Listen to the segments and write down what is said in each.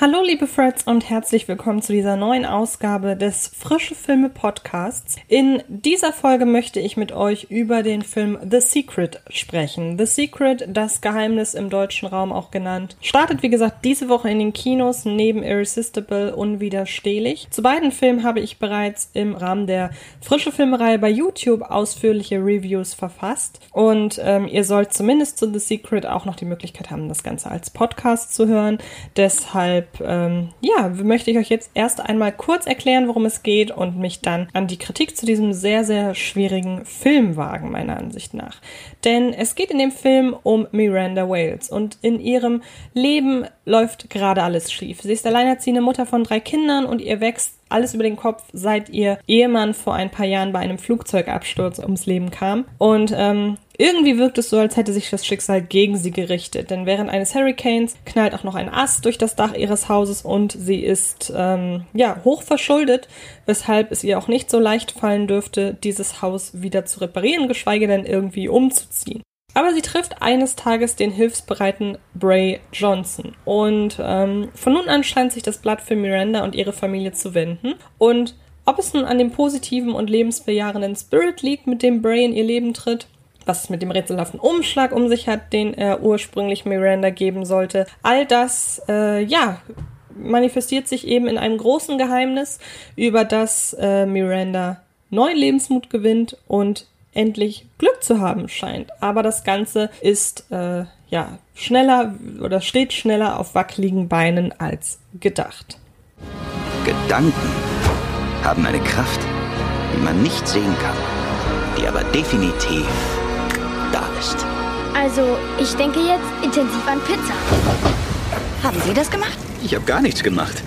Hallo liebe Freds und herzlich willkommen zu dieser neuen Ausgabe des Frische Filme Podcasts. In dieser Folge möchte ich mit euch über den Film The Secret sprechen. The Secret, das Geheimnis im deutschen Raum auch genannt, startet wie gesagt diese Woche in den Kinos neben Irresistible unwiderstehlich. Zu beiden Filmen habe ich bereits im Rahmen der Frische Filmerei bei YouTube ausführliche Reviews verfasst und ähm, ihr sollt zumindest zu The Secret auch noch die Möglichkeit haben, das Ganze als Podcast zu hören. Deshalb deshalb, ähm, ja, möchte ich euch jetzt erst einmal kurz erklären, worum es geht und mich dann an die Kritik zu diesem sehr, sehr schwierigen Film wagen, meiner Ansicht nach. Denn es geht in dem Film um Miranda Wales und in ihrem Leben läuft gerade alles schief. Sie ist alleinerziehende Mutter von drei Kindern und ihr wächst alles über den Kopf, seit ihr Ehemann vor ein paar Jahren bei einem Flugzeugabsturz ums Leben kam. Und ähm, irgendwie wirkt es so, als hätte sich das Schicksal gegen sie gerichtet, denn während eines Hurricanes knallt auch noch ein Ast durch das Dach ihres Hauses und sie ist ähm, ja hoch verschuldet, weshalb es ihr auch nicht so leicht fallen dürfte, dieses Haus wieder zu reparieren, geschweige denn irgendwie umzuziehen. Aber sie trifft eines Tages den hilfsbereiten Bray Johnson und ähm, von nun an scheint sich das Blatt für Miranda und ihre Familie zu wenden und ob es nun an dem positiven und lebensbejahenden Spirit liegt, mit dem Bray in ihr Leben tritt, was es mit dem rätselhaften Umschlag um sich hat, den er ursprünglich Miranda geben sollte. All das, äh, ja, manifestiert sich eben in einem großen Geheimnis, über das äh, Miranda neuen Lebensmut gewinnt und endlich Glück zu haben scheint. Aber das Ganze ist äh, ja schneller oder steht schneller auf wackeligen Beinen als gedacht. Gedanken haben eine Kraft, die man nicht sehen kann, die aber definitiv da ist. Also, ich denke jetzt intensiv an Pizza. Haben Sie das gemacht? Ich habe gar nichts gemacht.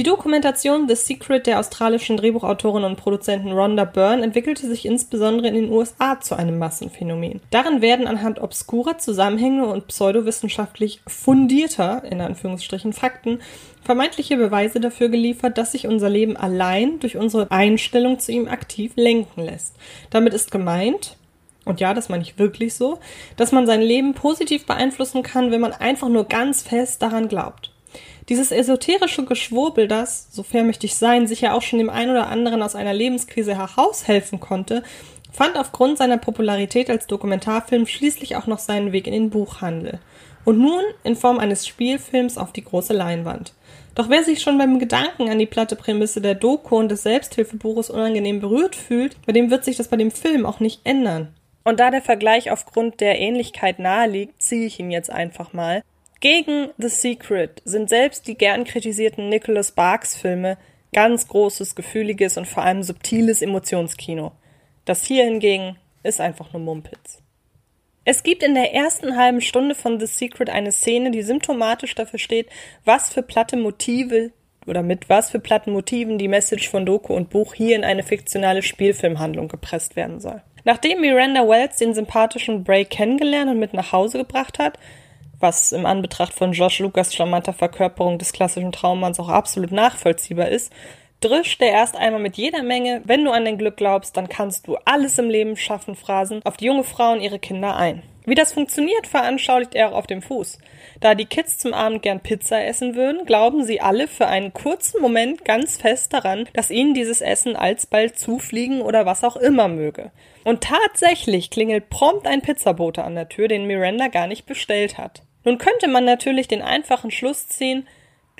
Die Dokumentation The Secret der australischen Drehbuchautorin und Produzentin Rhonda Byrne entwickelte sich insbesondere in den USA zu einem Massenphänomen. Darin werden anhand obskurer Zusammenhänge und pseudowissenschaftlich fundierter, in Anführungsstrichen, Fakten vermeintliche Beweise dafür geliefert, dass sich unser Leben allein durch unsere Einstellung zu ihm aktiv lenken lässt. Damit ist gemeint, und ja, das meine ich wirklich so, dass man sein Leben positiv beeinflussen kann, wenn man einfach nur ganz fest daran glaubt. Dieses esoterische Geschwurbel, das, so fair möchte ich sein, sicher auch schon dem einen oder anderen aus einer Lebenskrise heraushelfen konnte, fand aufgrund seiner Popularität als Dokumentarfilm schließlich auch noch seinen Weg in den Buchhandel. Und nun in Form eines Spielfilms auf die große Leinwand. Doch wer sich schon beim Gedanken an die platte Prämisse der Doku und des Selbsthilfebuches unangenehm berührt fühlt, bei dem wird sich das bei dem Film auch nicht ändern. Und da der Vergleich aufgrund der Ähnlichkeit naheliegt, ziehe ich ihn jetzt einfach mal. Gegen The Secret sind selbst die gern kritisierten Nicholas Sparks Filme ganz großes, gefühliges und vor allem subtiles Emotionskino. Das hier hingegen ist einfach nur Mumpitz. Es gibt in der ersten halben Stunde von The Secret eine Szene, die symptomatisch dafür steht, was für platte Motive oder mit was für platten Motiven die Message von Doku und Buch hier in eine fiktionale Spielfilmhandlung gepresst werden soll. Nachdem Miranda Wells den sympathischen Bray kennengelernt und mit nach Hause gebracht hat, was im Anbetracht von Josh Lucas charmanter Verkörperung des klassischen Traummanns auch absolut nachvollziehbar ist, drischt er erst einmal mit jeder Menge, wenn du an dein Glück glaubst, dann kannst du alles im Leben schaffen, Phrasen auf die junge Frau und ihre Kinder ein. Wie das funktioniert, veranschaulicht er auch auf dem Fuß. Da die Kids zum Abend gern Pizza essen würden, glauben sie alle für einen kurzen Moment ganz fest daran, dass ihnen dieses Essen alsbald zufliegen oder was auch immer möge. Und tatsächlich klingelt prompt ein Pizzabote an der Tür, den Miranda gar nicht bestellt hat. Nun könnte man natürlich den einfachen Schluss ziehen,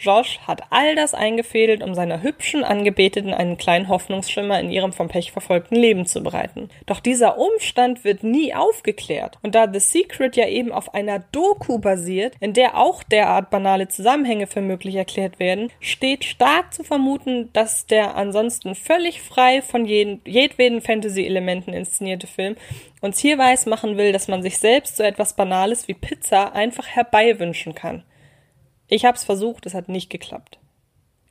Josh hat all das eingefädelt, um seiner hübschen Angebeteten einen kleinen Hoffnungsschimmer in ihrem vom Pech verfolgten Leben zu bereiten. Doch dieser Umstand wird nie aufgeklärt. Und da The Secret ja eben auf einer Doku basiert, in der auch derart banale Zusammenhänge für möglich erklärt werden, steht stark zu vermuten, dass der ansonsten völlig frei von jeden, jedweden Fantasy-Elementen inszenierte Film uns hier weismachen will, dass man sich selbst so etwas Banales wie Pizza einfach herbeiwünschen kann. Ich hab's versucht, es hat nicht geklappt.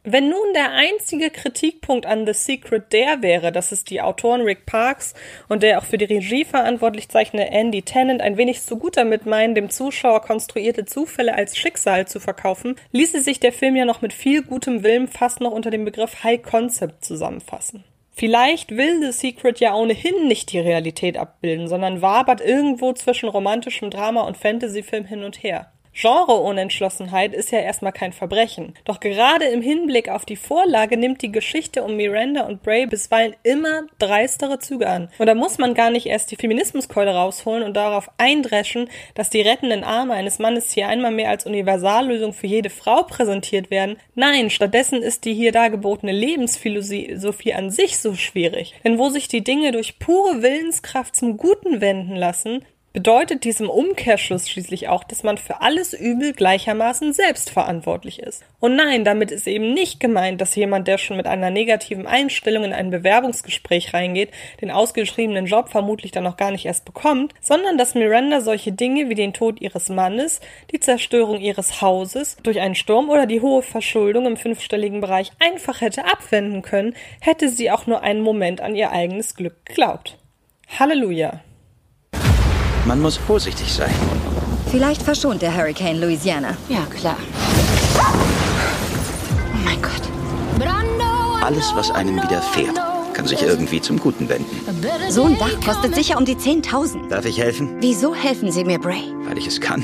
Wenn nun der einzige Kritikpunkt an The Secret der wäre, dass es die Autoren Rick Parks und der auch für die Regie verantwortlich zeichnende Andy Tennant ein wenig zu gut damit meinen, dem Zuschauer konstruierte Zufälle als Schicksal zu verkaufen, ließe sich der Film ja noch mit viel gutem Willen fast noch unter dem Begriff High Concept zusammenfassen. Vielleicht will The Secret ja ohnehin nicht die Realität abbilden, sondern wabert irgendwo zwischen romantischem Drama und Fantasyfilm hin und her. Genre-Unentschlossenheit ist ja erstmal kein Verbrechen. Doch gerade im Hinblick auf die Vorlage nimmt die Geschichte um Miranda und Bray bisweilen immer dreistere Züge an. Und da muss man gar nicht erst die Feminismuskeule rausholen und darauf eindreschen, dass die rettenden Arme eines Mannes hier einmal mehr als Universallösung für jede Frau präsentiert werden. Nein, stattdessen ist die hier dargebotene Lebensphilosophie an sich so schwierig. Denn wo sich die Dinge durch pure Willenskraft zum Guten wenden lassen, bedeutet diesem Umkehrschluss schließlich auch, dass man für alles Übel gleichermaßen selbst verantwortlich ist. Und nein, damit ist eben nicht gemeint, dass jemand, der schon mit einer negativen Einstellung in ein Bewerbungsgespräch reingeht, den ausgeschriebenen Job vermutlich dann noch gar nicht erst bekommt, sondern dass Miranda solche Dinge wie den Tod ihres Mannes, die Zerstörung ihres Hauses durch einen Sturm oder die hohe Verschuldung im fünfstelligen Bereich einfach hätte abwenden können, hätte sie auch nur einen Moment an ihr eigenes Glück geglaubt. Halleluja. Man muss vorsichtig sein. Vielleicht verschont der Hurricane Louisiana. Ja, klar. Oh mein Gott. Alles, was einem widerfährt, kann sich irgendwie zum Guten wenden. So ein Dach kostet sicher um die 10.000. Darf ich helfen? Wieso helfen Sie mir, Bray? Weil ich es kann.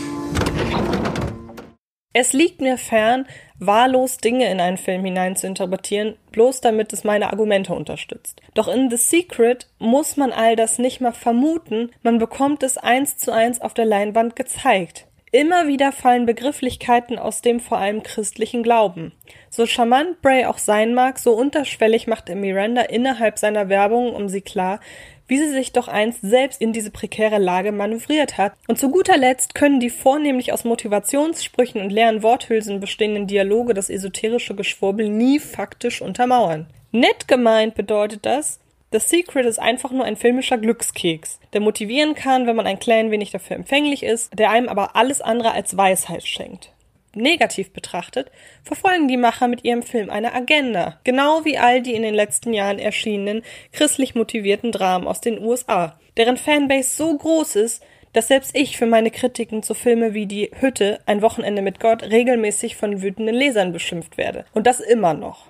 Es liegt mir fern, wahllos Dinge in einen Film hinein zu interpretieren, bloß damit es meine Argumente unterstützt. Doch in The Secret muss man all das nicht mal vermuten, man bekommt es eins zu eins auf der Leinwand gezeigt. Immer wieder fallen Begrifflichkeiten aus dem vor allem christlichen Glauben. So charmant Bray auch sein mag, so unterschwellig macht er Miranda innerhalb seiner Werbung um sie klar, wie sie sich doch einst selbst in diese prekäre Lage manövriert hat. Und zu guter Letzt können die vornehmlich aus Motivationssprüchen und leeren Worthülsen bestehenden Dialoge das esoterische Geschwurbel nie faktisch untermauern. Nett gemeint bedeutet das, The Secret ist einfach nur ein filmischer Glückskeks, der motivieren kann, wenn man ein klein wenig dafür empfänglich ist, der einem aber alles andere als Weisheit schenkt negativ betrachtet, verfolgen die Macher mit ihrem Film eine Agenda, genau wie all die in den letzten Jahren erschienenen christlich motivierten Dramen aus den USA, deren Fanbase so groß ist, dass selbst ich für meine Kritiken zu Filme wie Die Hütte, ein Wochenende mit Gott regelmäßig von wütenden Lesern beschimpft werde. Und das immer noch.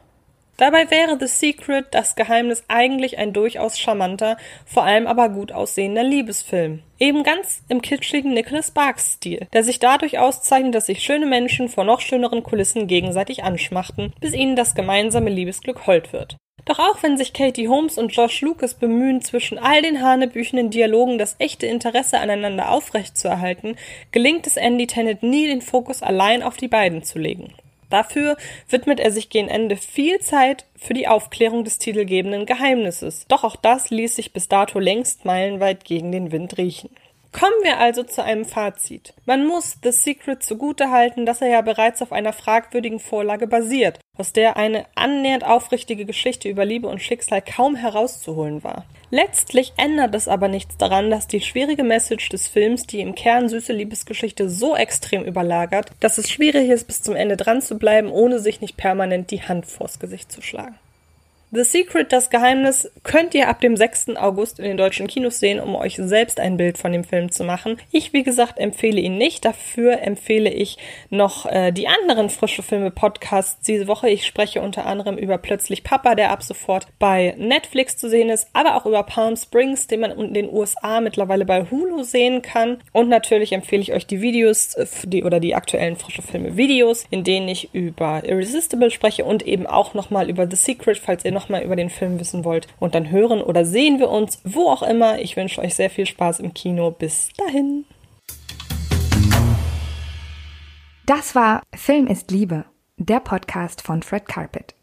Dabei wäre The Secret, das Geheimnis, eigentlich ein durchaus charmanter, vor allem aber gut aussehender Liebesfilm. Eben ganz im kitschigen Nicholas Sparks Stil, der sich dadurch auszeichnet, dass sich schöne Menschen vor noch schöneren Kulissen gegenseitig anschmachten, bis ihnen das gemeinsame Liebesglück hold wird. Doch auch wenn sich Katie Holmes und Josh Lucas bemühen, zwischen all den hanebüchenden Dialogen das echte Interesse aneinander aufrechtzuerhalten, gelingt es Andy Tennant nie, den Fokus allein auf die beiden zu legen. Dafür widmet er sich gegen Ende viel Zeit für die Aufklärung des titelgebenden Geheimnisses. Doch auch das ließ sich bis dato längst meilenweit gegen den Wind riechen. Kommen wir also zu einem Fazit. Man muss The Secret zugute halten, dass er ja bereits auf einer fragwürdigen Vorlage basiert, aus der eine annähernd aufrichtige Geschichte über Liebe und Schicksal kaum herauszuholen war. Letztlich ändert es aber nichts daran, dass die schwierige Message des Films die im Kern süße Liebesgeschichte so extrem überlagert, dass es schwierig ist, bis zum Ende dran zu bleiben, ohne sich nicht permanent die Hand vors Gesicht zu schlagen. The Secret, das Geheimnis, könnt ihr ab dem 6. August in den deutschen Kinos sehen, um euch selbst ein Bild von dem Film zu machen. Ich, wie gesagt, empfehle ihn nicht. Dafür empfehle ich noch äh, die anderen frische Filme-Podcasts diese Woche. Ich spreche unter anderem über Plötzlich Papa, der ab sofort bei Netflix zu sehen ist, aber auch über Palm Springs, den man in den USA mittlerweile bei Hulu sehen kann. Und natürlich empfehle ich euch die Videos äh, die, oder die aktuellen frische Filme-Videos, in denen ich über Irresistible spreche und eben auch nochmal über The Secret, falls ihr noch mal über den Film wissen wollt. Und dann hören oder sehen wir uns, wo auch immer. Ich wünsche euch sehr viel Spaß im Kino. Bis dahin. Das war Film ist Liebe, der Podcast von Fred Carpet.